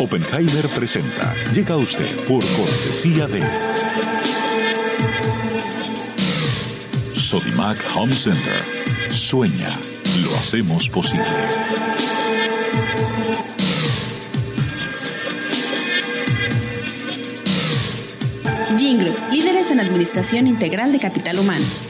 Oppenheimer presenta. Llega a usted por cortesía de Sodimac Home Center. Sueña, lo hacemos posible. Jingle, líderes en administración integral de capital humano.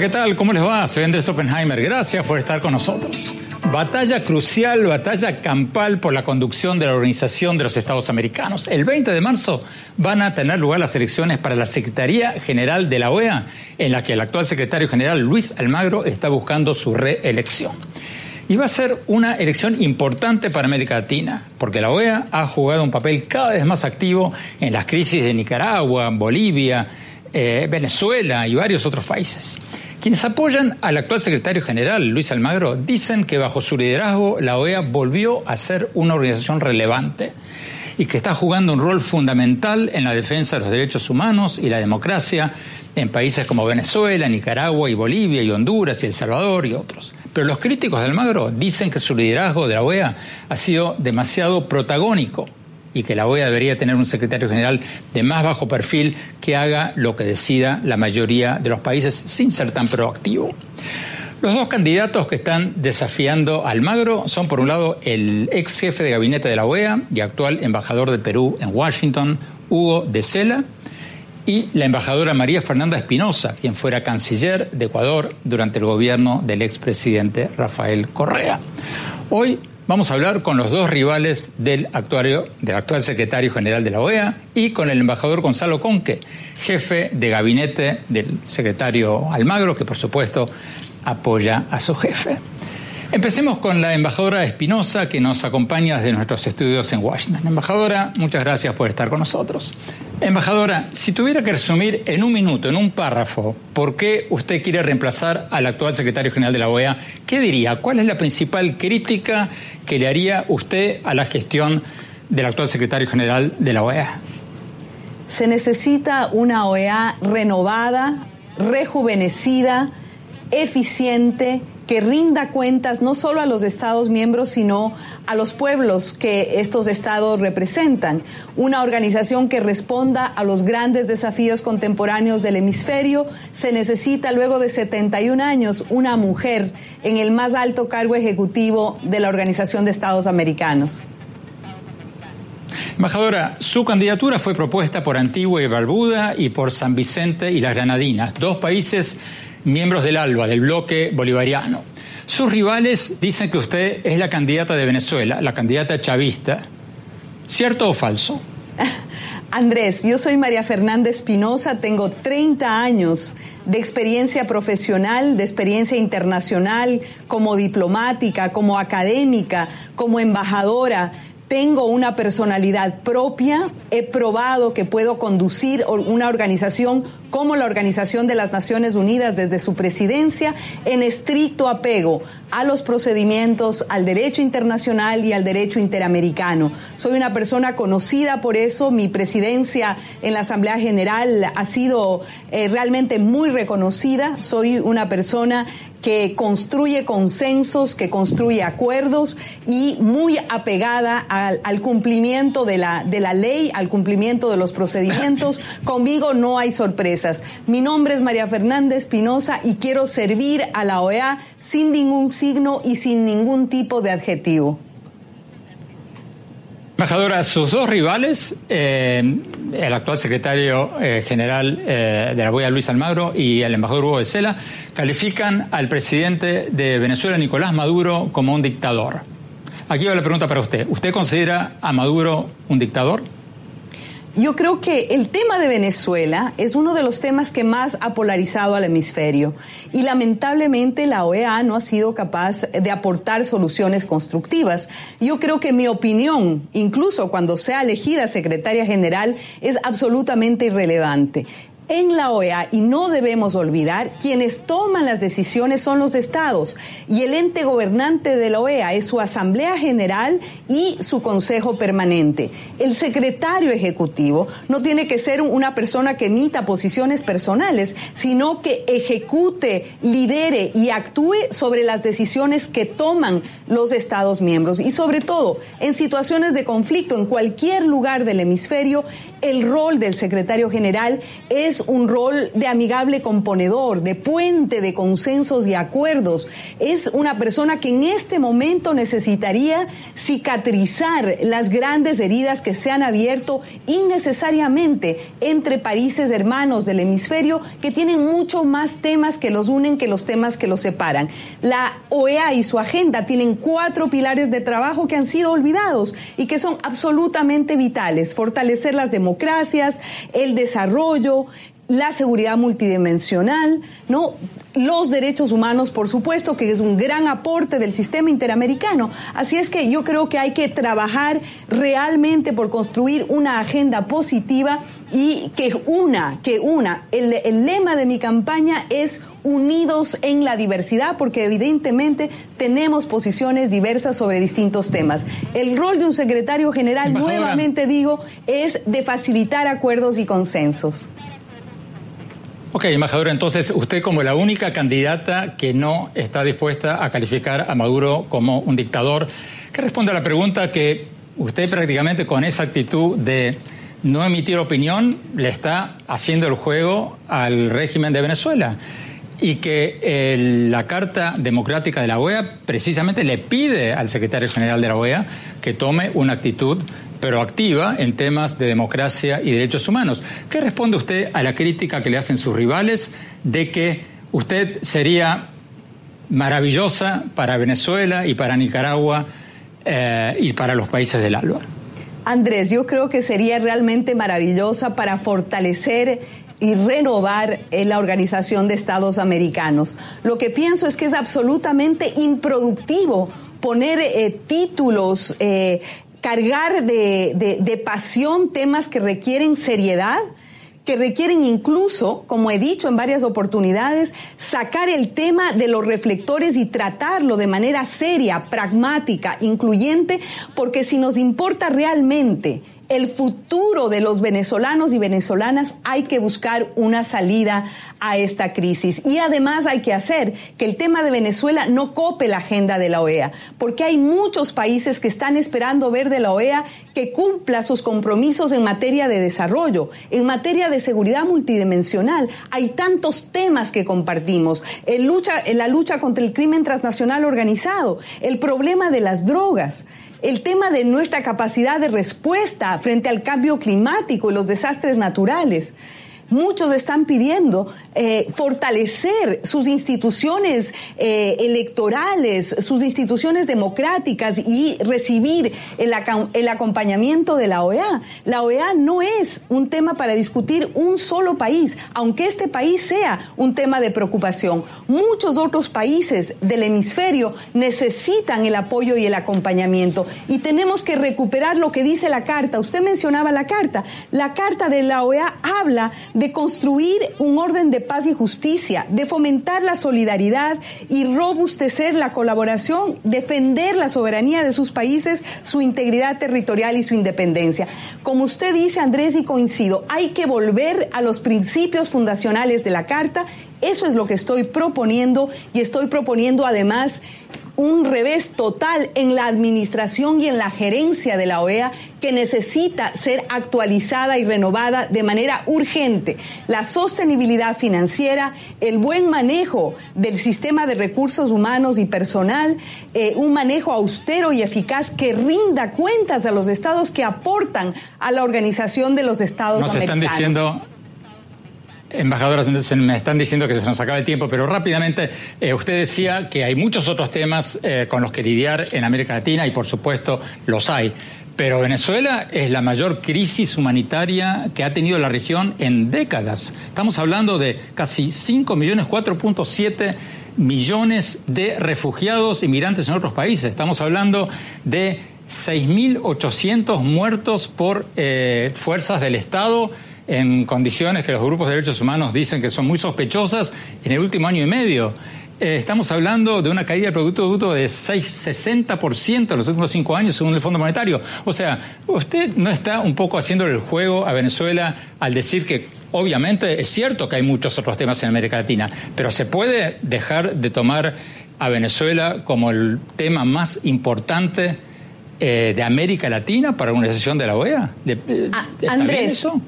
¿Qué tal? ¿Cómo les va? Soy Andrés Oppenheimer. Gracias por estar con nosotros. Batalla crucial, batalla campal por la conducción de la Organización de los Estados Americanos. El 20 de marzo van a tener lugar las elecciones para la Secretaría General de la OEA, en la que el actual secretario general Luis Almagro está buscando su reelección. Y va a ser una elección importante para América Latina, porque la OEA ha jugado un papel cada vez más activo en las crisis de Nicaragua, Bolivia, eh, Venezuela y varios otros países. Quienes apoyan al actual secretario general, Luis Almagro, dicen que bajo su liderazgo la OEA volvió a ser una organización relevante y que está jugando un rol fundamental en la defensa de los derechos humanos y la democracia en países como Venezuela, Nicaragua y Bolivia y Honduras y El Salvador y otros. Pero los críticos de Almagro dicen que su liderazgo de la OEA ha sido demasiado protagónico y que la OEA debería tener un secretario general de más bajo perfil que haga lo que decida la mayoría de los países sin ser tan proactivo. Los dos candidatos que están desafiando a Almagro son, por un lado, el ex jefe de gabinete de la OEA y actual embajador de Perú en Washington, Hugo de Sela, y la embajadora María Fernanda Espinosa, quien fuera canciller de Ecuador durante el gobierno del expresidente Rafael Correa. Hoy Vamos a hablar con los dos rivales del, actuario, del actual secretario general de la OEA y con el embajador Gonzalo Conque, jefe de gabinete del secretario Almagro, que por supuesto apoya a su jefe. Empecemos con la embajadora Espinosa, que nos acompaña desde nuestros estudios en Washington. Embajadora, muchas gracias por estar con nosotros. Embajadora, si tuviera que resumir en un minuto, en un párrafo, por qué usted quiere reemplazar al actual secretario general de la OEA, ¿qué diría? ¿Cuál es la principal crítica que le haría usted a la gestión del actual secretario general de la OEA? Se necesita una OEA renovada, rejuvenecida, eficiente, que rinda cuentas no solo a los Estados miembros, sino a los pueblos que estos Estados representan. Una organización que responda a los grandes desafíos contemporáneos del hemisferio. Se necesita luego de 71 años una mujer en el más alto cargo ejecutivo de la Organización de Estados Americanos. Embajadora, su candidatura fue propuesta por Antigua y Barbuda y por San Vicente y las Granadinas, dos países miembros del ALBA, del bloque bolivariano. Sus rivales dicen que usted es la candidata de Venezuela, la candidata chavista. ¿Cierto o falso? Andrés, yo soy María Fernanda Espinosa, tengo 30 años de experiencia profesional, de experiencia internacional, como diplomática, como académica, como embajadora tengo una personalidad propia, he probado que puedo conducir una organización como la Organización de las Naciones Unidas desde su presidencia en estricto apego a los procedimientos, al derecho internacional y al derecho interamericano. Soy una persona conocida por eso, mi presidencia en la Asamblea General ha sido eh, realmente muy reconocida, soy una persona que construye consensos, que construye acuerdos y muy apegada al, al, cumplimiento de la, de la ley, al cumplimiento de los procedimientos. Conmigo no hay Mi nombre es María Fernanda Espinosa y quiero servir a la OEA sin ningún signo y sin ningún tipo de adjetivo. Embajadora, sus dos rivales, eh, el actual secretario eh, general eh, de la OEA, Luis Almagro, y el embajador Hugo de califican al presidente de Venezuela, Nicolás Maduro, como un dictador. Aquí va la pregunta para usted. ¿Usted considera a Maduro un dictador? Yo creo que el tema de Venezuela es uno de los temas que más ha polarizado al hemisferio y lamentablemente la OEA no ha sido capaz de aportar soluciones constructivas. Yo creo que mi opinión, incluso cuando sea elegida secretaria general, es absolutamente irrelevante en la OEA y no debemos olvidar, quienes toman las decisiones son los estados y el ente gobernante de la OEA es su Asamblea General y su Consejo Permanente. El secretario ejecutivo no tiene que ser una persona que emita posiciones personales, sino que ejecute, lidere y actúe sobre las decisiones que toman los estados miembros y sobre todo en situaciones de conflicto en cualquier lugar del hemisferio, el rol del secretario general es un rol de amigable componedor, de puente de consensos y acuerdos. Es una persona que en este momento necesitaría cicatrizar las grandes heridas que se han abierto innecesariamente entre países hermanos del hemisferio que tienen mucho más temas que los unen que los temas que los separan. La OEA y su agenda tienen cuatro pilares de trabajo que han sido olvidados y que son absolutamente vitales. Fortalecer las democracias, el desarrollo, la seguridad multidimensional, ¿no? Los derechos humanos, por supuesto, que es un gran aporte del sistema interamericano. Así es que yo creo que hay que trabajar realmente por construir una agenda positiva y que una, que una, el, el lema de mi campaña es unidos en la diversidad, porque evidentemente tenemos posiciones diversas sobre distintos temas. El rol de un secretario general, Embajadora. nuevamente digo, es de facilitar acuerdos y consensos. Ok, embajadora, entonces usted como la única candidata que no está dispuesta a calificar a Maduro como un dictador, ¿qué responde a la pregunta que usted prácticamente con esa actitud de no emitir opinión le está haciendo el juego al régimen de Venezuela? Y que eh, la Carta Democrática de la OEA precisamente le pide al secretario general de la OEA que tome una actitud proactiva en temas de democracia y derechos humanos. ¿Qué responde usted a la crítica que le hacen sus rivales de que usted sería maravillosa para Venezuela y para Nicaragua eh, y para los países del ALBA? Andrés, yo creo que sería realmente maravillosa para fortalecer y renovar eh, la Organización de Estados Americanos. Lo que pienso es que es absolutamente improductivo poner eh, títulos, cargar de, de, de pasión temas que requieren seriedad que requieren incluso, como he dicho en varias oportunidades, sacar el tema de los reflectores y tratarlo de manera seria, pragmática, incluyente, porque si nos importa realmente el futuro de los venezolanos y venezolanas, hay que buscar una salida a esta crisis. Y además hay que hacer que el tema de Venezuela no cope la agenda de la OEA, porque hay muchos países que están esperando ver de la OEA que cumpla sus compromisos en materia de desarrollo, en materia de seguridad multidimensional. Hay tantos temas que compartimos. En lucha, la lucha contra el crimen transnacional organizado, el problema de las drogas el tema de nuestra capacidad de respuesta frente al cambio climático y los desastres naturales. Muchos están pidiendo eh, fortalecer sus instituciones eh, electorales, sus instituciones democráticas y recibir el, el, acompañamiento de la OEA. La OEA no es un tema para discutir un solo país, aunque este país sea un tema de preocupación. Muchos otros países del hemisferio necesitan el apoyo y el acompañamiento y tenemos que recuperar lo que dice la carta. Usted mencionaba la carta. La carta de la OEA habla construir un orden de paz y justicia, de fomentar la solidaridad y robustecer la colaboración, defender la soberanía de sus países, su integridad territorial y su independencia. Como usted dice, Andrés, y coincido, hay que volver a los principios fundacionales de la Carta. Eso es lo que estoy proponiendo y estoy proponiendo además un revés total en la administración y en la gerencia de la OEA que necesita ser actualizada y renovada de manera urgente. La sostenibilidad financiera, el buen manejo del sistema de recursos humanos y personal, eh, un manejo austero y eficaz que rinda cuentas a los estados que aportan a la organización de los estados Nos americanos. están diciendo Embajadoras, me están diciendo que se nos acaba el tiempo, pero rápidamente, eh, usted decía que hay muchos otros temas eh, con los que lidiar en América Latina y por supuesto los hay. Pero Venezuela es la mayor crisis humanitaria que ha tenido la región en décadas. Estamos hablando de casi 5 millones, 4.7 millones de refugiados inmigrantes en otros países. Estamos hablando de 6.800 muertos por eh, fuerzas del Estado en condiciones que los grupos de derechos humanos dicen que son muy sospechosas en el último año y medio. Eh, estamos hablando de una caída del Producto Bruto de 6, 60% en los últimos cinco años, según el Fondo Monetario. O sea, usted no está un poco haciéndole el juego a Venezuela al decir que obviamente es cierto que hay muchos otros temas en América Latina, pero se puede dejar de tomar a Venezuela como el tema más importante eh, de América Latina para una sesión de la OEA. ¿De, eh, Andrés, eso?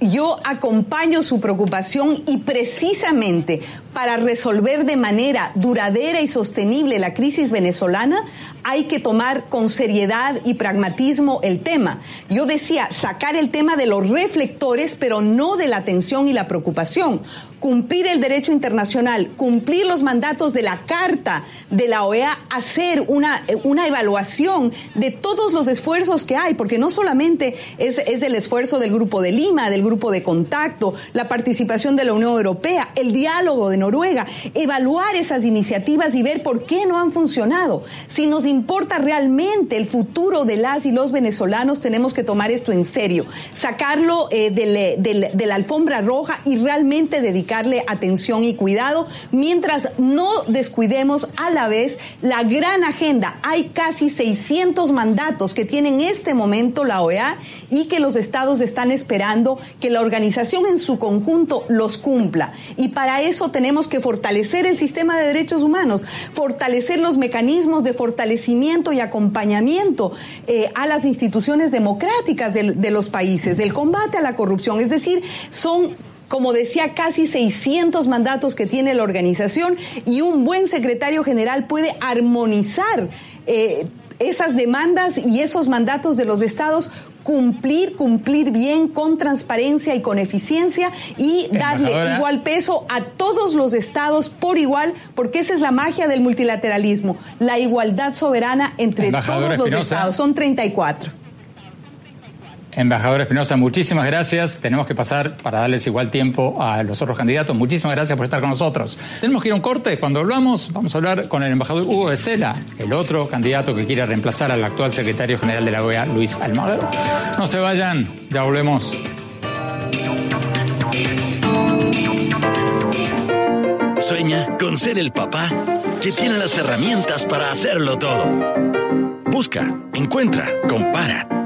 Yo acompaño su preocupación y precisamente para resolver de manera duradera y sostenible la crisis venezolana, hay que tomar con seriedad y pragmatismo el tema. Yo decía, sacar el tema de los reflectores, pero no de la atención y la preocupación cumplir el derecho internacional, cumplir los mandatos de la Carta de la OEA, hacer una, una evaluación de todos los esfuerzos que hay, porque no solamente es, es el esfuerzo del Grupo de Lima, del Grupo de Contacto, la participación de la Unión Europea, el diálogo de Noruega, evaluar esas iniciativas y ver por qué no han funcionado. Si nos importa realmente el futuro de las y los venezolanos, tenemos que tomar esto en serio, sacarlo eh, de, de, de la alfombra roja y realmente dedicar atención y cuidado, mientras no descuidemos a la vez la gran agenda. Hay casi 600 mandatos que tiene en este momento la OEA y que los estados están esperando que la organización en su conjunto los cumpla. Y para eso tenemos que fortalecer el sistema de derechos humanos, fortalecer los mecanismos de fortalecimiento y acompañamiento eh, a las instituciones democráticas de, de los países, del combate a la corrupción. Es decir, son como decía, casi 600 mandatos que tiene la organización y un buen secretario general puede armonizar eh, esas demandas y esos mandatos de los estados cumplir, cumplir bien, con transparencia y con eficiencia y darle igual peso a todos los estados por igual, porque esa es la magia del multilateralismo, la igualdad soberana entre todos los estados. Son 34. Embajador Espinosa, muchísimas gracias. Tenemos que pasar para darles igual tiempo a los otros candidatos. Muchísimas gracias por estar con nosotros. Tenemos que ir a un corte. Cuando volvamos, vamos a hablar con el embajador Hugo de Sela, el otro candidato que quiere reemplazar al actual secretario general de la OEA, Luis Almagro. No se vayan, ya volvemos. Sueña con ser el papá que tiene las herramientas para hacerlo todo. Busca, encuentra, compara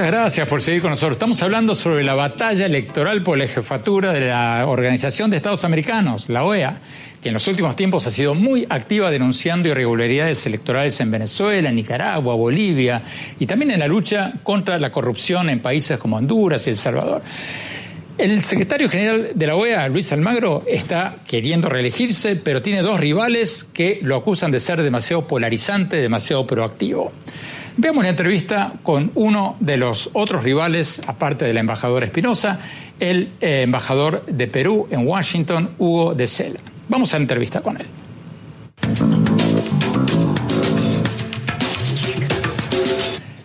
Muchas gracias por seguir con nosotros. Estamos hablando sobre la batalla electoral por la jefatura de la Organización de Estados Americanos, la OEA, que en los últimos tiempos ha sido muy activa denunciando irregularidades electorales en Venezuela, Nicaragua, Bolivia y también en la lucha contra la corrupción en países como Honduras y El Salvador. El secretario general de la OEA, Luis Almagro, está queriendo reelegirse, pero tiene dos rivales que lo acusan de ser demasiado polarizante, demasiado proactivo. Veamos la entrevista con uno de los otros rivales, aparte del embajador Espinosa, el eh, embajador de Perú en Washington, Hugo de Sela. Vamos a la entrevista con él.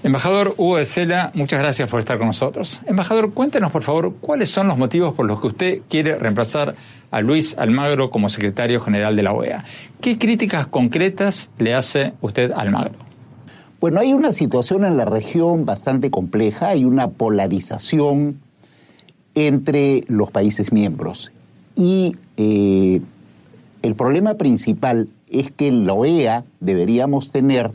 Embajador Hugo de Sela, muchas gracias por estar con nosotros. Embajador, cuéntenos por favor cuáles son los motivos por los que usted quiere reemplazar a Luis Almagro como secretario general de la OEA. ¿Qué críticas concretas le hace usted a Almagro? Bueno, hay una situación en la región bastante compleja, hay una polarización entre los países miembros. Y eh, el problema principal es que la OEA deberíamos tener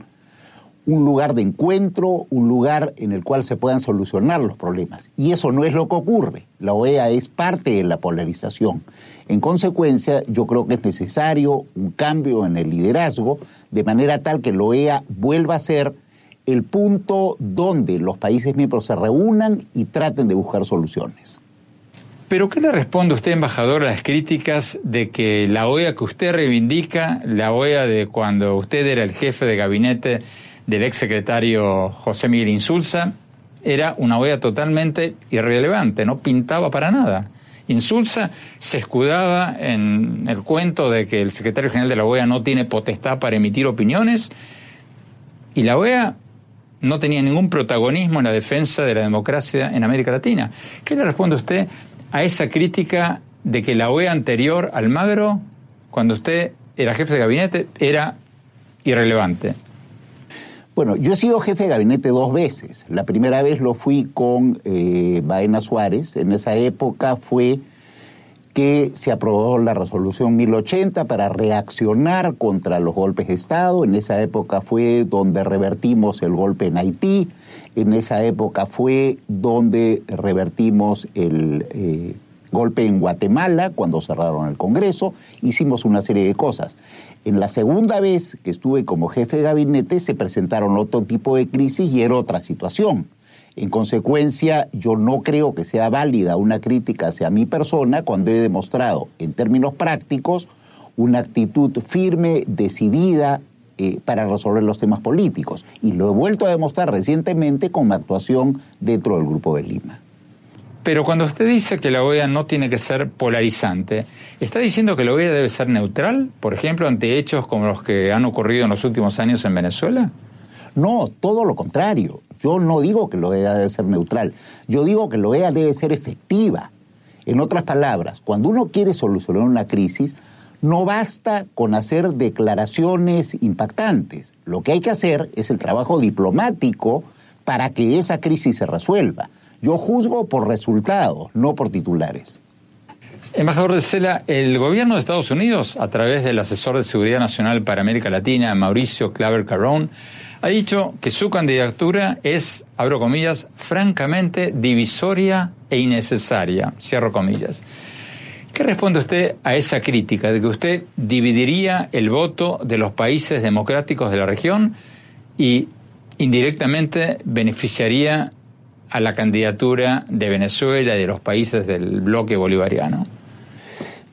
un lugar de encuentro, un lugar en el cual se puedan solucionar los problemas. Y eso no es lo que ocurre. La OEA es parte de la polarización. En consecuencia, yo creo que es necesario un cambio en el liderazgo, de manera tal que la OEA vuelva a ser el punto donde los países miembros se reúnan y traten de buscar soluciones. Pero ¿qué le responde usted, embajador, a las críticas de que la OEA que usted reivindica, la OEA de cuando usted era el jefe de gabinete del exsecretario José Miguel Insulza era una OEA totalmente irrelevante, no pintaba para nada. Insulza se escudaba en el cuento de que el secretario general de la OEA no tiene potestad para emitir opiniones y la OEA no tenía ningún protagonismo en la defensa de la democracia en América Latina. ¿Qué le responde usted a esa crítica de que la OEA anterior, Almagro, cuando usted era jefe de gabinete, era irrelevante? Bueno, yo he sido jefe de gabinete dos veces. La primera vez lo fui con eh, Baena Suárez. En esa época fue que se aprobó la resolución 1080 para reaccionar contra los golpes de Estado. En esa época fue donde revertimos el golpe en Haití. En esa época fue donde revertimos el eh, golpe en Guatemala cuando cerraron el Congreso. Hicimos una serie de cosas. En la segunda vez que estuve como jefe de gabinete se presentaron otro tipo de crisis y era otra situación. En consecuencia, yo no creo que sea válida una crítica hacia mi persona cuando he demostrado, en términos prácticos, una actitud firme, decidida eh, para resolver los temas políticos. Y lo he vuelto a demostrar recientemente con mi actuación dentro del Grupo de Lima. Pero cuando usted dice que la OEA no tiene que ser polarizante, ¿está diciendo que la OEA debe ser neutral, por ejemplo, ante hechos como los que han ocurrido en los últimos años en Venezuela? No, todo lo contrario. Yo no digo que la OEA debe ser neutral, yo digo que la OEA debe ser efectiva. En otras palabras, cuando uno quiere solucionar una crisis, no basta con hacer declaraciones impactantes. Lo que hay que hacer es el trabajo diplomático para que esa crisis se resuelva. Yo juzgo por resultados, no por titulares. Embajador de Cela, el gobierno de Estados Unidos, a través del asesor de Seguridad Nacional para América Latina, Mauricio Claver Carrón, ha dicho que su candidatura es, abro comillas, francamente divisoria e innecesaria, cierro comillas. ¿Qué responde usted a esa crítica de que usted dividiría el voto de los países democráticos de la región y indirectamente beneficiaría a la candidatura de Venezuela y de los países del bloque bolivariano?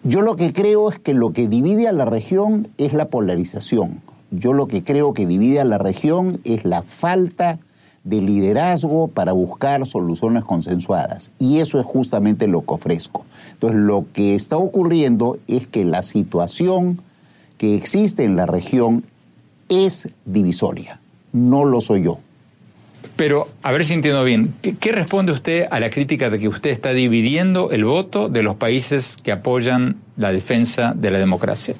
Yo lo que creo es que lo que divide a la región es la polarización. Yo lo que creo que divide a la región es la falta de liderazgo para buscar soluciones consensuadas. Y eso es justamente lo que ofrezco. Entonces, lo que está ocurriendo es que la situación que existe en la región es divisoria. No lo soy yo. Pero, a ver si entiendo bien, ¿qué, responde usted a la crítica de que usted está dividiendo el voto de los países que apoyan la defensa de la democracia?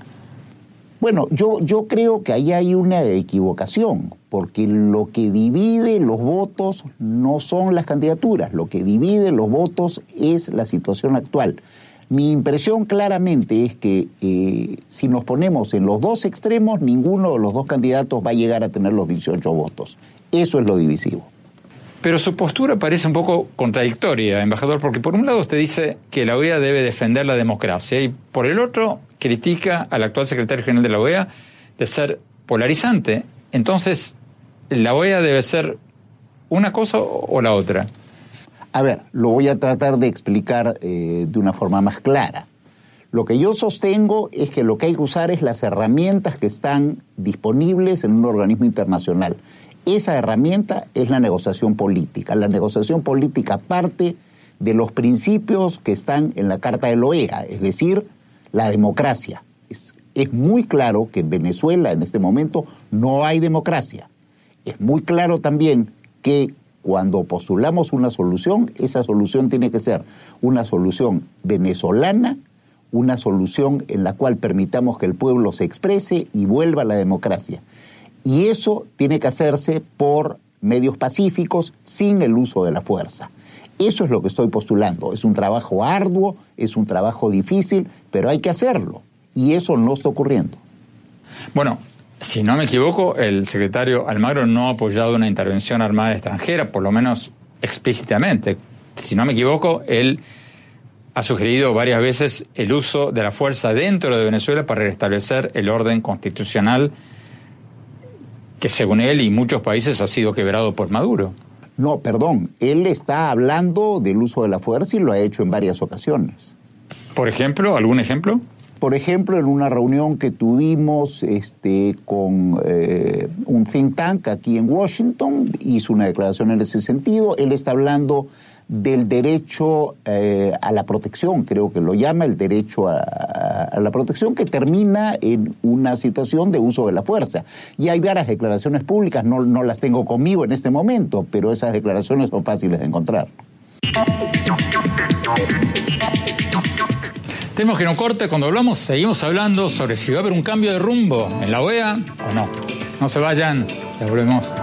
Bueno, yo, yo creo que ahí hay una equivocación, porque lo que divide los votos no son las candidaturas, lo que divide los votos es la situación actual. Mi impresión claramente es que eh, si nos ponemos en los dos extremos, ninguno de los dos candidatos va a llegar a tener los 18 votos. Eso es lo divisivo. Pero su postura parece un poco contradictoria, embajador, porque por un lado usted dice que la OEA debe defender la democracia y por el otro critica al actual secretario general de la OEA de ser polarizante. Entonces, ¿la OEA debe ser una cosa o la otra? A ver, lo voy a tratar de explicar eh, de una forma más clara. Lo que yo sostengo es que lo que hay que usar es las herramientas que están disponibles en un organismo internacional. Esa herramienta es la negociación política. La negociación política parte de los principios que están en la Carta de la OEA, es decir, la democracia. Es, es muy claro que en Venezuela en este momento no hay democracia. Es muy claro también que cuando postulamos una solución, esa solución tiene que ser una solución venezolana, una solución en la cual permitamos que el pueblo se exprese y vuelva a la democracia. Y eso tiene que hacerse por medios pacíficos, sin el uso de la fuerza. Eso es lo que estoy postulando. Es un trabajo arduo, es un trabajo difícil, pero hay que hacerlo. Y eso no está ocurriendo. Bueno, si no me equivoco, el secretario Almagro no ha apoyado una intervención armada extranjera, por lo menos explícitamente. Si no me equivoco, él ha sugerido varias veces el uso de la fuerza dentro de Venezuela para restablecer el orden constitucional que según él y muchos países ha sido quebrado por Maduro. No, perdón, él está hablando del uso de la fuerza y lo ha hecho en varias ocasiones. Por ejemplo, ¿algún ejemplo? Por ejemplo, en una reunión que tuvimos este, con eh, un think tank aquí en Washington, hizo una declaración en ese sentido. Él está hablando del derecho eh, a la protección, creo que lo llama el derecho a, la protección, que termina en una situación de uso de la fuerza. Y hay varias declaraciones públicas, no, no las tengo conmigo en este momento, pero esas declaraciones son fáciles de encontrar. Tenemos que no corte, cuando hablamos seguimos hablando sobre si va a haber un cambio de rumbo en la OEA o no. No se vayan, ya volvemos.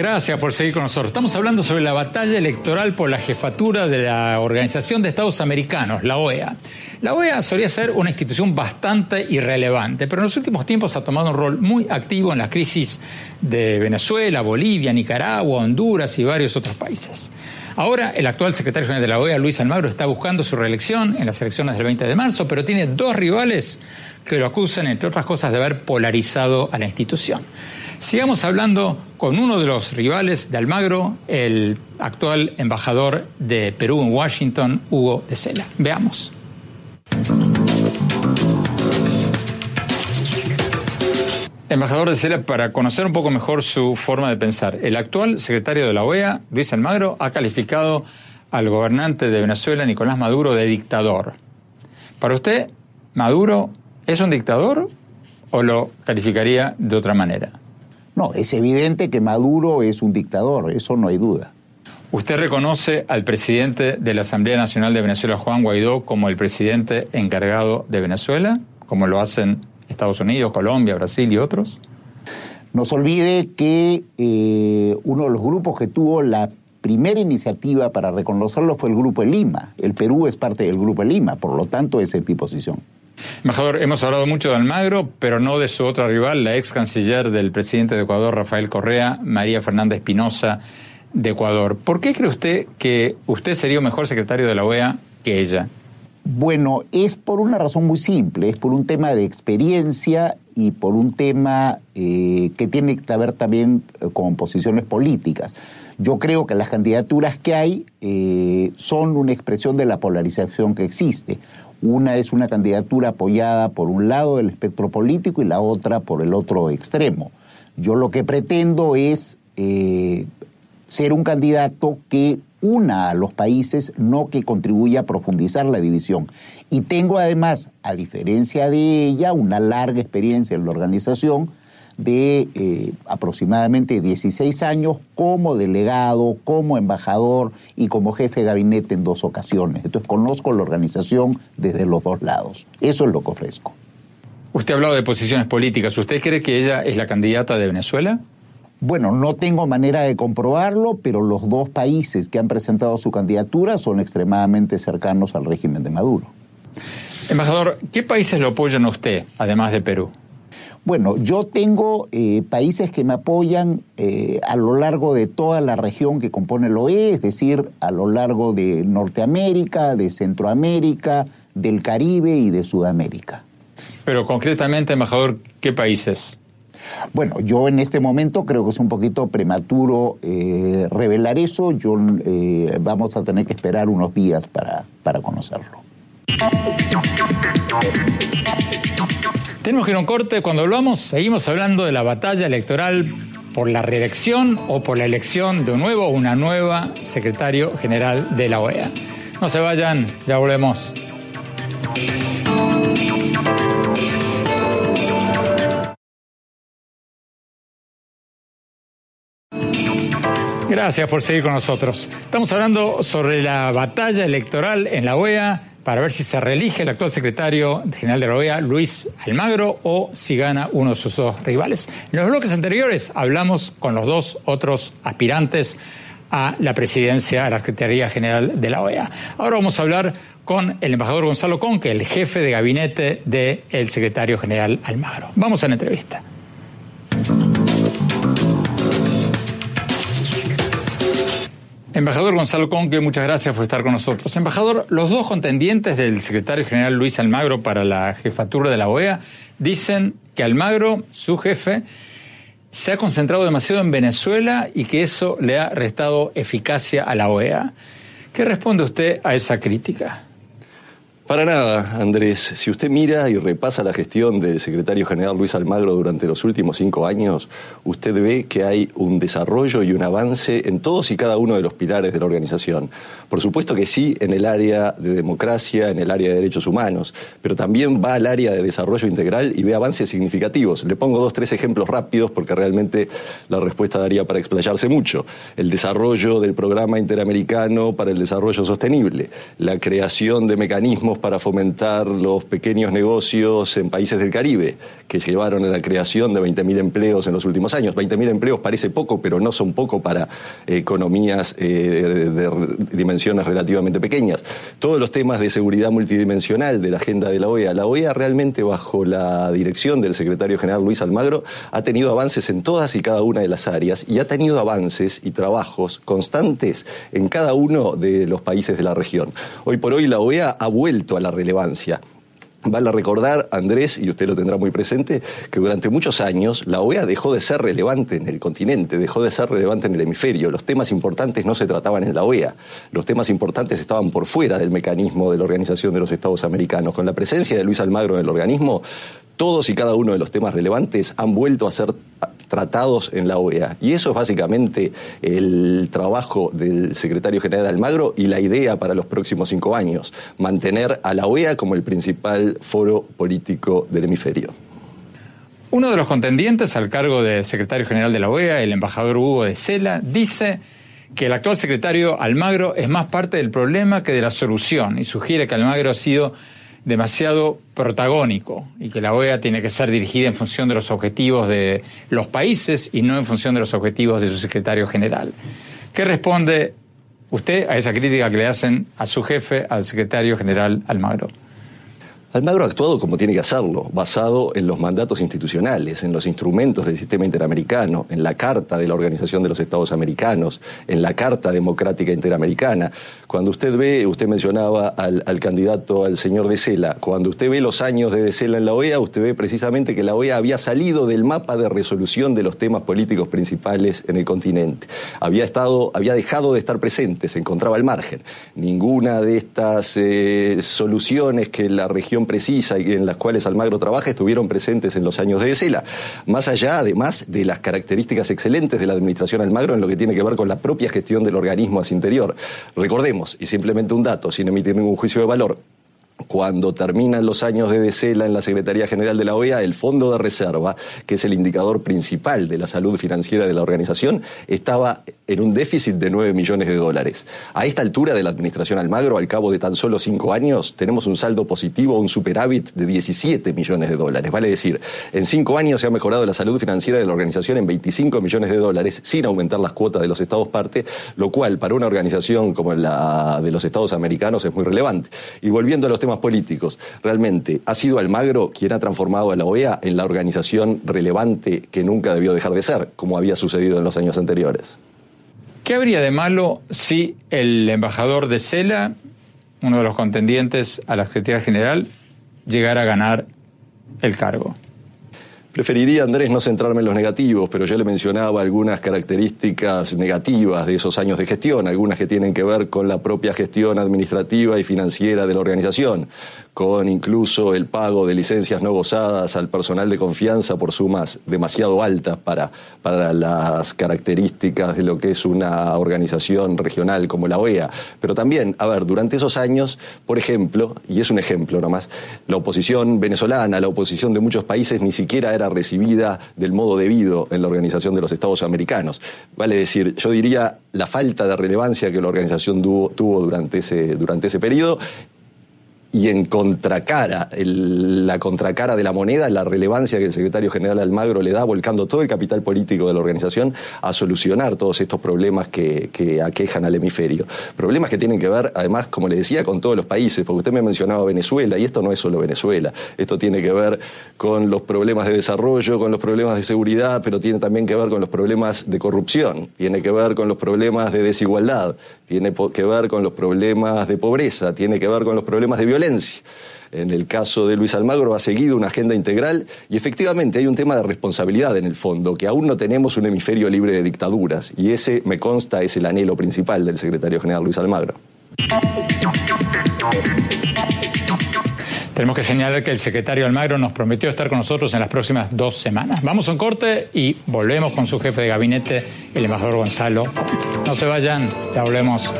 Gracias por seguir con nosotros. Estamos hablando sobre la batalla electoral por la jefatura de la Organización de Estados Americanos, la OEA. La OEA solía ser una institución bastante irrelevante, pero en los últimos tiempos ha tomado un rol muy activo en las crisis de Venezuela, Bolivia, Nicaragua, Honduras y varios otros países. Ahora, el actual secretario general de la OEA, Luis Almagro, está buscando su reelección en las elecciones del 20 de marzo, pero tiene dos rivales que lo acusan, entre otras cosas, de haber polarizado a la institución. Sigamos hablando con uno de los rivales de Almagro, el actual embajador de Perú en Washington, Hugo de Sela. Veamos. Embajador de Sela, para conocer un poco mejor su forma de pensar, el actual secretario de la OEA, Luis Almagro, ha calificado al gobernante de Venezuela, Nicolás Maduro, de dictador. Para usted, ¿Maduro es un dictador o lo calificaría de otra manera? No, es evidente que Maduro es un dictador, eso no hay duda. ¿Usted reconoce al presidente de la Asamblea Nacional de Venezuela, Juan Guaidó, como el presidente encargado de Venezuela, como lo hacen Estados Unidos, Colombia, Brasil y otros? No se olvide que eh, uno de los grupos que tuvo la primera iniciativa para reconocerlo fue el Grupo de Lima. El Perú es parte del Grupo de Lima, por lo tanto esa es mi posición. Embajador, hemos hablado mucho de Almagro, pero no de su otra rival, la ex canciller del presidente de Ecuador, Rafael Correa, María Fernanda Espinosa, de Ecuador. ¿Por qué cree usted que usted sería un mejor secretario de la OEA que ella? Bueno, es por una razón muy simple, es por un tema de experiencia y por un tema eh, que tiene que ver también eh, con posiciones políticas. Yo creo que las candidaturas que hay eh, son una expresión de la polarización que existe. Una es una candidatura apoyada por un lado del espectro político y la otra por el otro extremo. Yo lo que pretendo es eh, ser un candidato que una a los países, no que contribuya a profundizar la división. Y tengo además, a diferencia de ella, una larga experiencia en la organización de eh, aproximadamente 16 años como delegado, como embajador y como jefe de gabinete en dos ocasiones. Entonces conozco la organización desde los dos lados. Eso es lo que ofrezco. Usted ha hablado de posiciones políticas. ¿Usted cree que ella es la candidata de Venezuela? Bueno, no tengo manera de comprobarlo, pero los dos países que han presentado su candidatura son extremadamente cercanos al régimen de Maduro. Embajador, ¿qué países lo apoyan a usted, además de Perú? Bueno, yo tengo eh, países que me apoyan eh, a lo largo de toda la región que compone el OE, es decir, a lo largo de Norteamérica, de Centroamérica, del Caribe y de Sudamérica. Pero concretamente, embajador, ¿qué países? Bueno, yo en este momento creo que es un poquito prematuro eh, revelar eso. Yo vamos a tener que esperar unos días para, para conocerlo. Tenemos que ir a un corte. Cuando hablamos, seguimos hablando de la batalla electoral por la reelección o por la elección de un nuevo o una nueva secretario general de la OEA. No se vayan, ya volvemos. Gracias por seguir con nosotros. Estamos hablando sobre la batalla electoral en la OEA para ver si se reelige el actual secretario general de la OEA, Luis Almagro, o si gana uno de sus dos rivales. En los bloques anteriores hablamos con los dos otros aspirantes a la presidencia, a la Secretaría General de la OEA. Ahora vamos a hablar con el embajador Gonzalo Conque, el jefe de gabinete del secretario general Almagro. Vamos a la entrevista. Embajador Gonzalo Conque, muchas gracias por estar con nosotros. Embajador, los dos contendientes del secretario general Luis Almagro para la jefatura de la OEA dicen que Almagro, su jefe, se ha concentrado demasiado en Venezuela y que eso le ha restado eficacia a la OEA. ¿Qué responde usted a esa crítica? Para nada, Andrés. Si usted mira y repasa la gestión del secretario general Luis Almagro durante los últimos cinco años, usted ve que hay un desarrollo y un avance en todos y cada uno de los pilares de la organización. Por supuesto que sí en el área de democracia, en el área de derechos humanos, pero también va al área de desarrollo integral y ve avances significativos. Le pongo dos, tres ejemplos rápidos porque realmente la respuesta daría para explayarse mucho. El desarrollo del programa interamericano para el desarrollo sostenible, la creación de mecanismos para fomentar los pequeños negocios en países del Caribe, que llevaron a la creación de 20.000 empleos en los últimos años. 20.000 empleos parece poco, pero no son poco para economías eh, de dimensiones relativamente pequeñas. Todos los temas de seguridad multidimensional de la agenda de la OEA. La OEA realmente, bajo la dirección del secretario general Luis Almagro, ha tenido avances en todas y cada una de las áreas y ha tenido avances y trabajos constantes en cada uno de los países de la región. Hoy por hoy la OEA ha vuelto a la relevancia. Vale recordar, Andrés, y usted lo tendrá muy presente, que durante muchos años la OEA dejó de ser relevante en el continente, dejó de ser relevante en el hemisferio. Los temas importantes no se trataban en la OEA. Los temas importantes estaban por fuera del mecanismo de la Organización de los Estados Americanos. Con la presencia de Luis Almagro en el organismo, todos y cada uno de los temas relevantes han vuelto a ser tratados en la OEA. Y eso es básicamente el trabajo del secretario general Almagro y la idea para los próximos cinco años, mantener a la OEA como el principal foro político del hemisferio. Uno de los contendientes al cargo de secretario general de la OEA, el embajador Hugo de Sela, dice que el actual secretario Almagro es más parte del problema que de la solución y sugiere que Almagro ha sido demasiado protagónico y que la OEA tiene que ser dirigida en función de los objetivos de los países y no en función de los objetivos de su secretario general. ¿Qué responde usted a esa crítica que le hacen a su jefe, al secretario general Almagro? Almagro ha actuado como tiene que hacerlo, basado en los mandatos institucionales, en los instrumentos del sistema interamericano, en la Carta de la Organización de los Estados Americanos, en la Carta Democrática Interamericana. Cuando usted ve, usted mencionaba al, candidato, al señor De Sela, cuando usted ve los años de De Sela en la OEA, usted ve precisamente que la OEA había salido del mapa de resolución de los temas políticos principales en el continente. Había, estado, había dejado de estar presente, se encontraba al margen. Ninguna de estas eh, soluciones que la región precisa y en las cuales Almagro trabaja estuvieron presentes en los años de Esela. Más allá, además, de las características excelentes de la administración Almagro en lo que tiene que ver con la propia gestión del organismo hacia interior. Recordemos, y simplemente un dato, sin emitir ningún juicio de valor, cuando terminan los años de Decela en la Secretaría General de la OEA, el Fondo de Reserva, que es el indicador principal de la salud financiera de la organización, estaba en un déficit de 9 millones de dólares. A esta altura de la administración Almagro, al cabo de tan solo cinco años, tenemos un saldo positivo, un superávit de 17 millones de dólares. Vale decir, en cinco años se ha mejorado la salud financiera de la organización en 25 millones de dólares sin aumentar las cuotas de los estados parte, lo cual para una organización como la de los estados americanos es muy relevante. Y volviendo a los temas políticos, realmente ha sido Almagro quien ha transformado a la OEA en la organización relevante que nunca debió dejar de ser, como había sucedido en los años anteriores. ¿Qué habría de malo si el embajador de Cela, uno de los contendientes a la Secretaría General, llegara a ganar el cargo? Preferiría, Andrés, no centrarme en los negativos, pero yo le mencionaba algunas características negativas de esos años de gestión, algunas que tienen que ver con la propia gestión administrativa y financiera de la organización, con incluso el pago de licencias no gozadas al personal de confianza por sumas demasiado altas para, para las características de lo que es una organización regional como la OEA. Pero también, a ver, durante esos años, por ejemplo, y es un ejemplo nomás, la oposición venezolana, la oposición de muchos países ni siquiera era recibida del modo debido en la Organización de los Estados Americanos. Vale decir, yo diría la falta de relevancia que la organización tuvo, durante, ese, durante ese periodo y en contracara, la contracara de la moneda, la relevancia que el secretario general Almagro le da, volcando todo el capital político de la organización a solucionar todos estos problemas que, que, aquejan al hemisferio. Problemas que tienen que ver, además, como le decía, con todos los países, porque usted me mencionaba Venezuela, y esto no es solo Venezuela, esto tiene que ver con los problemas de desarrollo, con los problemas de seguridad, pero tiene también que ver con los problemas de corrupción, tiene que ver con los problemas de desigualdad, tiene que ver con los problemas de pobreza, tiene que ver con los problemas de violencia en el caso de Luis Almagro ha seguido una agenda integral y efectivamente hay un tema de responsabilidad en el fondo, que aún no tenemos un hemisferio libre de dictaduras y ese, me consta, es el anhelo principal del secretario general Luis Almagro. Tenemos que señalar que el secretario Almagro nos prometió estar con nosotros en las próximas dos semanas. Vamos a un corte y volvemos con su jefe de gabinete, el embajador Gonzalo. No se vayan, ya volvemos.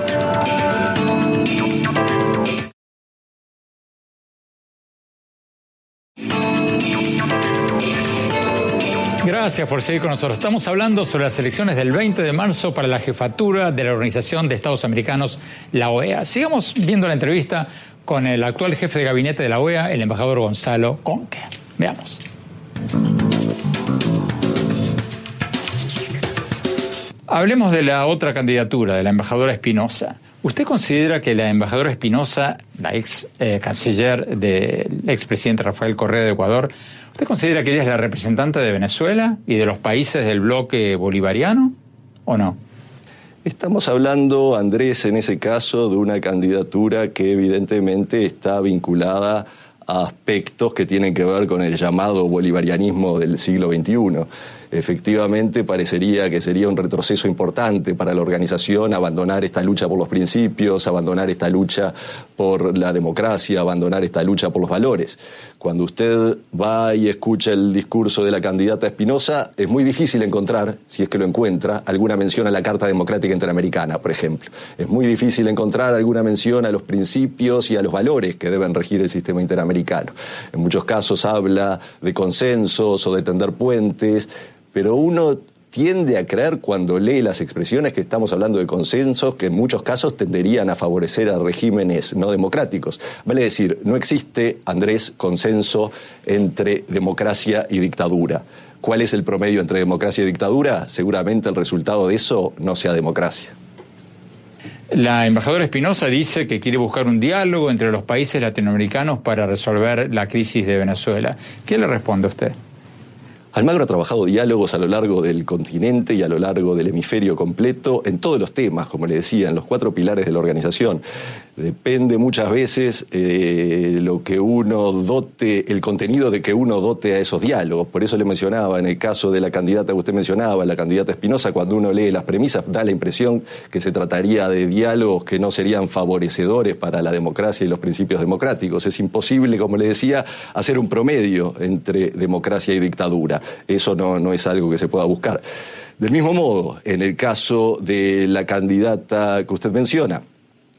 Gracias por seguir con nosotros. Estamos hablando sobre las elecciones del 20 de marzo para la jefatura de la Organización de Estados Americanos, la OEA. Sigamos viendo la entrevista con el actual jefe de gabinete de la OEA, el embajador Gonzalo Conque. Veamos. Hablemos de la otra candidatura, de la embajadora Espinosa. ¿Usted considera que la embajadora Espinosa, la ex eh, canciller del expresidente Rafael Correa de Ecuador, ¿usted considera que ella es la representante de Venezuela y de los países del bloque bolivariano o no? Estamos hablando, Andrés, en ese caso, de una candidatura que evidentemente está vinculada a aspectos que tienen que ver con el llamado bolivarianismo del siglo XXI efectivamente parecería que sería un retroceso importante para la organización abandonar esta lucha por los principios, abandonar esta lucha por la democracia, abandonar esta lucha por los valores. Cuando usted va y escucha el discurso de la candidata Espinosa, es muy difícil encontrar, si es que lo encuentra, alguna mención a la Carta Democrática Interamericana, por ejemplo. Es muy difícil encontrar alguna mención a los principios y a los valores que deben regir el sistema interamericano. En muchos casos habla de consensos o de tender puentes, pero uno tiende a creer cuando lee las expresiones que estamos hablando de consensos que en muchos casos tenderían a favorecer a regímenes no democráticos. Vale decir, no existe, Andrés, consenso entre democracia y dictadura. ¿Cuál es el promedio entre democracia y dictadura? Seguramente el resultado de eso no sea democracia. La embajadora Espinosa dice que quiere buscar un diálogo entre los países latinoamericanos para resolver la crisis de Venezuela. ¿Qué le responde a usted? Almagro ha trabajado diálogos a lo largo del continente y a lo largo del hemisferio completo en todos los temas, como le decía, en los cuatro pilares de la organización. Depende muchas veces eh, lo que uno dote, el contenido de que uno dote a esos diálogos. Por eso le mencionaba, en el caso de la candidata que usted mencionaba, la candidata Espinosa, cuando uno lee las premisas, da la impresión que se trataría de diálogos que no serían favorecedores para la democracia y los principios democráticos. Es imposible, como le decía, hacer un promedio entre democracia y dictadura. Eso no, no es algo que se pueda buscar. Del mismo modo, en el caso de la candidata que usted menciona,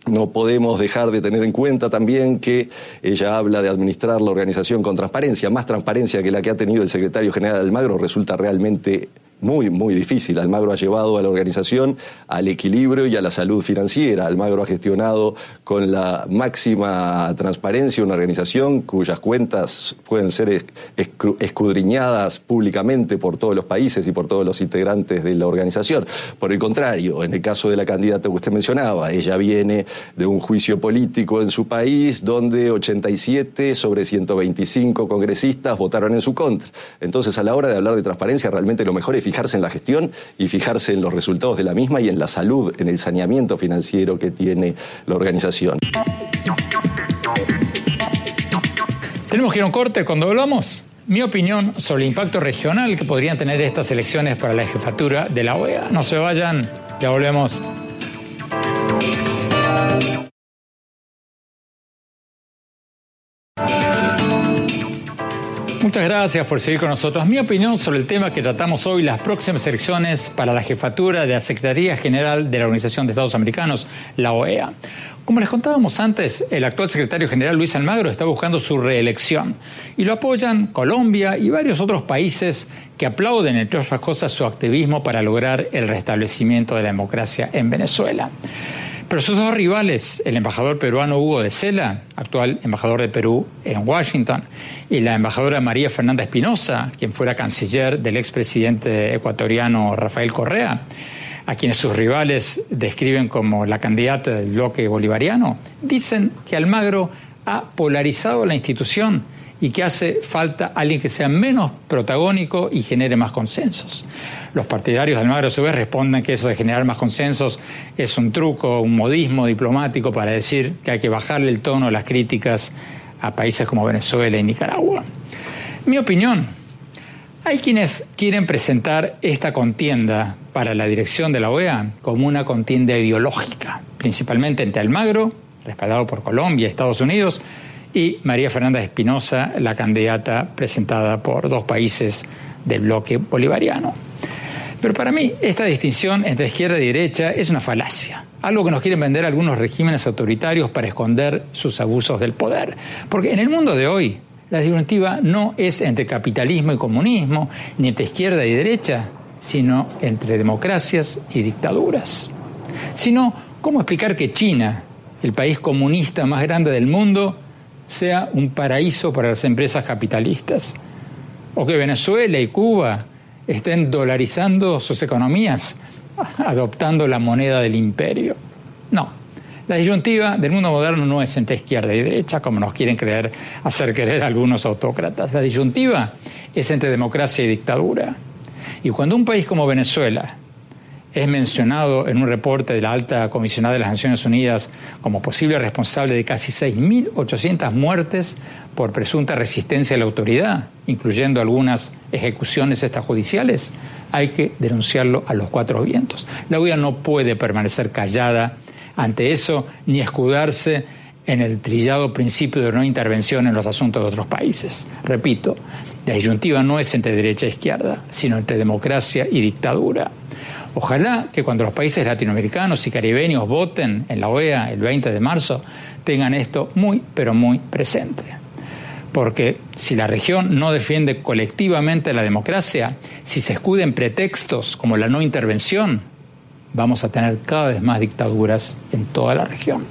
no podemos dejar de tener en cuenta también que ella habla de administrar la organización con transparencia. Más transparencia que la que ha tenido el secretario general Almagro resulta realmente muy, muy difícil. Almagro ha llevado a la organización al equilibrio y a la salud financiera. Almagro ha gestionado con la máxima transparencia una organización cuyas cuentas pueden ser escudriñadas públicamente por todos los países y por todos los integrantes de la organización. Por el contrario, en el caso de la candidata que usted mencionaba, ella viene de un juicio político en su país donde 87 sobre 125 congresistas votaron en su contra. Entonces, a la hora de hablar de transparencia, realmente lo mejor es fijarse en la gestión y fijarse en los resultados de la misma y en la salud, en el saneamiento financiero que tiene la organización. Tenemos que ir a un corte cuando volvamos. Mi opinión sobre el impacto regional que podrían tener estas elecciones para la jefatura de la OEA. No se vayan, ya volvemos. Muchas gracias por seguir con nosotros. Mi opinión sobre el tema que tratamos hoy, las próximas elecciones para la jefatura de la Secretaría General de la Organización de Estados Americanos, la OEA. Como les contábamos antes, el actual secretario general Luis Almagro está buscando su reelección y lo apoyan Colombia y varios otros países que aplauden, entre otras cosas, su activismo para lograr el restablecimiento de la democracia en Venezuela. Pero sus dos rivales, el embajador peruano Hugo de Sela, actual embajador de Perú en Washington, y la embajadora María Fernanda Espinosa, quien fuera canciller del expresidente ecuatoriano Rafael Correa, a quienes sus rivales describen como la candidata del bloque bolivariano, dicen que Almagro ha polarizado la institución y que hace falta alguien que sea menos protagónico y genere más consensos. Los partidarios de Almagro a su responden que eso de generar más consensos es un truco, un modismo diplomático para decir que hay que bajarle el tono a las críticas a países como Venezuela y Nicaragua. Mi opinión, hay quienes quieren presentar esta contienda para la dirección de la OEA como una contienda ideológica, principalmente entre Almagro, respaldado por Colombia y Estados Unidos, y María Fernanda Espinosa, la candidata presentada por dos países del bloque bolivariano. Pero para mí esta distinción entre izquierda y derecha es una falacia, algo que nos quieren vender algunos regímenes autoritarios para esconder sus abusos del poder. Porque en el mundo de hoy la disyuntiva no es entre capitalismo y comunismo, ni entre izquierda y derecha, sino entre democracias y dictaduras. Sino, ¿cómo explicar que China, el país comunista más grande del mundo, sea un paraíso para las empresas capitalistas. O que Venezuela y Cuba estén dolarizando sus economías, adoptando la moneda del imperio. No, la disyuntiva del mundo moderno no es entre izquierda y derecha, como nos quieren creer, hacer creer algunos autócratas. La disyuntiva es entre democracia y dictadura. Y cuando un país como Venezuela es mencionado en un reporte de la alta comisionada de las Naciones Unidas como posible responsable de casi 6.800 muertes por presunta resistencia a la autoridad, incluyendo algunas ejecuciones extrajudiciales, hay que denunciarlo a los cuatro vientos. La OEA no puede permanecer callada ante eso ni escudarse en el trillado principio de no intervención en los asuntos de otros países. Repito, la disyuntiva no es entre derecha e izquierda, sino entre democracia y dictadura. Ojalá que cuando los países latinoamericanos y caribeños voten en la OEA el 20 de marzo, tengan esto muy, pero muy presente. Porque si la región no defiende colectivamente la democracia, si se escuden pretextos como la no intervención, vamos a tener cada vez más dictaduras en toda la región.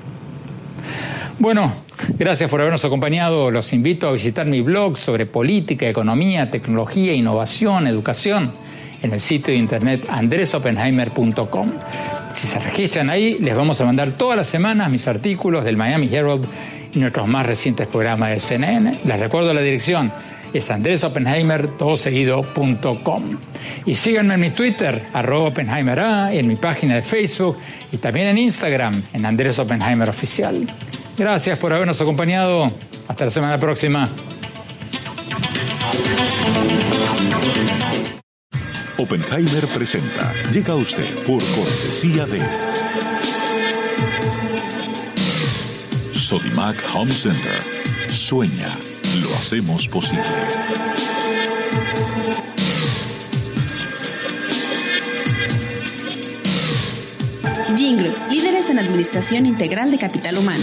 Bueno, gracias por habernos acompañado. Los invito a visitar mi blog sobre política, economía, tecnología, innovación, educación en el sitio de internet andresopenheimer.com. Si se registran ahí, les vamos a mandar todas las semanas mis artículos del Miami Herald y nuestros más recientes programas de CNN. Les recuerdo la dirección, es andresopenheimer.com. Y síganme en mi Twitter, arroba Oppenheimer en mi página de Facebook y también en Instagram, en Andrés Oppenheimer Oficial. Gracias por habernos acompañado. Hasta la semana próxima. Oppenheimer presenta. Llega usted por cortesía de Sodimac Home Center. Sueña, lo hacemos posible. Jingle, líderes en administración integral de capital humano.